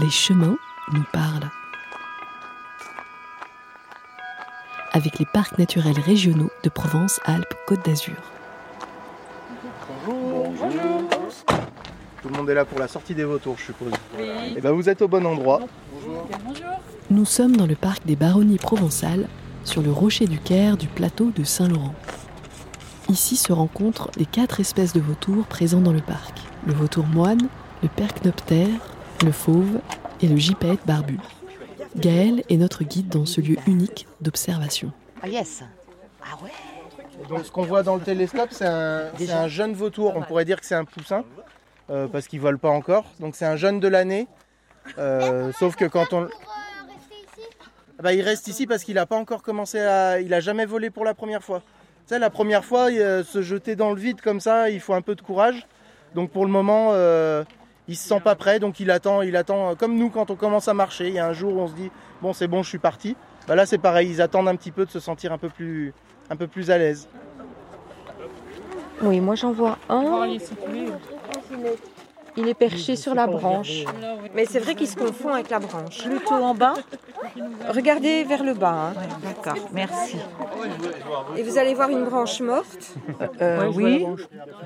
Les chemins nous parlent. Avec les parcs naturels régionaux de Provence-Alpes-Côte d'Azur. Bonjour. Tout le monde est là pour la sortie des vautours, je suppose. Oui. Et ben vous êtes au bon endroit. Bonjour. Nous sommes dans le parc des Baronnies provençales, sur le rocher du Caire du plateau de Saint-Laurent. Ici se rencontrent les quatre espèces de vautours présents dans le parc. Le vautour moine, le percnoptère, le fauve et le gypaète barbu. Gaël est notre guide dans ce lieu unique d'observation. Ah yes Ah ouais Donc ce qu'on voit dans le télescope, c'est un, jeune vautour. On pourrait dire que c'est un poussin, euh, parce qu'il ne vole pas encore. Donc c'est un jeune de l'année. Euh, sauf que quand on... Ah bah, il reste ici parce qu'il n'a pas encore commencé à... Il n'a jamais volé pour la première fois. Tu sais, la première fois, se jeter dans le vide comme ça, il faut un peu de courage. Donc pour le moment, euh, il se sent pas prêt, donc il attend, il attend, comme nous quand on commence à marcher. Il y a un jour où on se dit, bon c'est bon, je suis parti. Bah là c'est pareil, ils attendent un petit peu de se sentir un peu plus, un peu plus à l'aise. Oui, moi j'en vois un. Il est perché sur la branche. Mais c'est vrai qu'il se confond avec la branche. Plutôt en bas Regardez vers le bas. Hein. D'accord, merci. Et vous allez voir une branche morte euh, euh, Oui.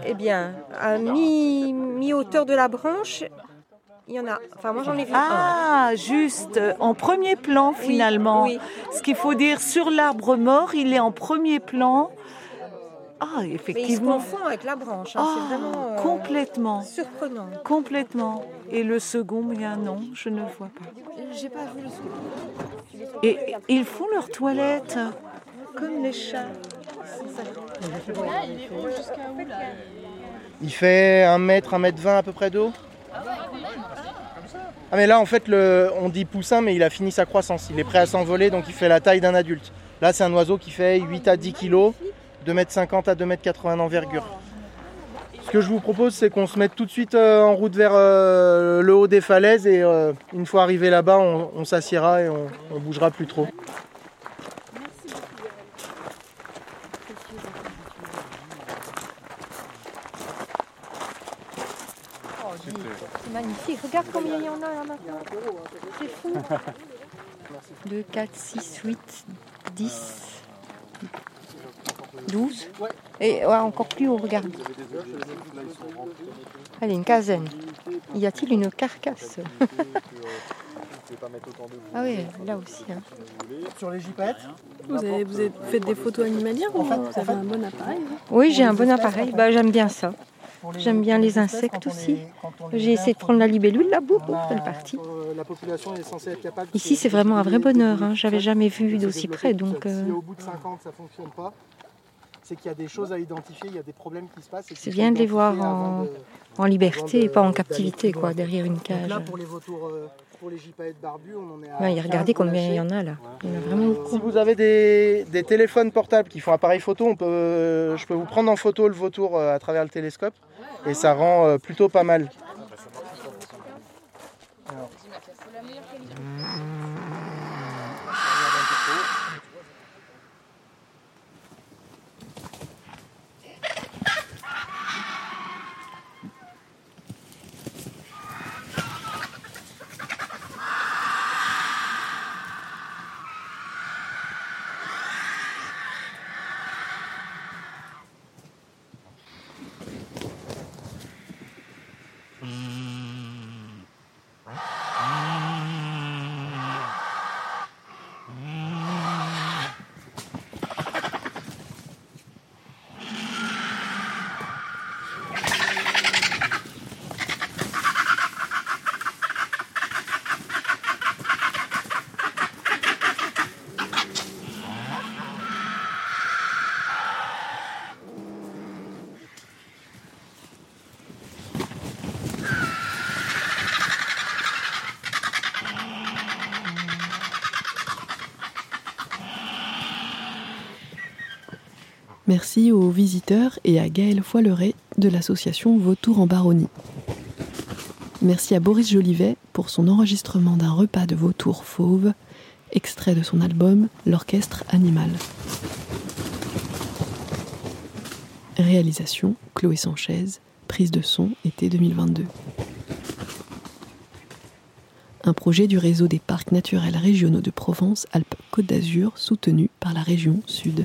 Eh bien, à mi-hauteur de la branche, il y en a. Enfin, moi j'en ai vu ah, juste en premier plan finalement. Ce qu'il faut dire sur l'arbre mort, il est en premier plan ah, effectivement. Mais il se confond avec la branche. Hein, c'est ah, vraiment euh, complètement surprenant. Complètement. Et le second, il y a un nom, je ne le vois pas. J'ai pas vu le second. Et ils font leur toilette comme les chats. il fait 1 mètre, 1 mètre 20 à peu près d'eau. Ah mais là en fait le, on dit poussin mais il a fini sa croissance, il est prêt à s'envoler donc il fait la taille d'un adulte. Là c'est un oiseau qui fait 8 à 10 kilos 2m50 à 2m80 d'envergure. Ce que je vous propose, c'est qu'on se mette tout de suite euh, en route vers euh, le haut des falaises et euh, une fois arrivé là-bas, on, s'assiera et on, on, bougera plus trop. C'est magnifique. Regarde combien il y en a là maintenant. C'est fou. 2, 4, 6, 8, 10. 12 Et encore plus haut, regarde. Allez, une quinzaine. Y a-t-il une carcasse Ah oui, là aussi. Hein. Sur les jipettes vous avez, vous avez fait des photos animalières ou vous avez un bon appareil Oui, j'ai un bon appareil. Bah, J'aime bien ça. J'aime bien les insectes aussi. J'ai essayé de prendre la libellule, la boue, elle est partie. Ici, c'est vraiment un vrai bonheur. Hein. J'avais jamais vu d'aussi près. Donc, euh, c'est qu'il y a des choses à identifier, il y a des problèmes qui se passent. C'est bien de les voir en, liberté et pas en captivité, quoi, derrière une cage. là, pour les vautours, euh, pour les barbus, on en est à. Ouais, regardez combien il y en a là. Il y en a vraiment beaucoup. Si vous avez des, des, téléphones portables qui font appareil photo, on peut, je peux vous prendre en photo le vautour euh, à travers le télescope et ça rend euh, plutôt pas mal. Merci aux visiteurs et à Gaël Foileret de l'association Vautour en Baronnie. Merci à Boris Jolivet pour son enregistrement d'un repas de vautour fauve, extrait de son album L'orchestre animal. Réalisation Chloé Sanchez, prise de son été 2022. un projet du réseau des parcs naturels régionaux de Provence-Alpes-Côte d'Azur soutenu par la région Sud.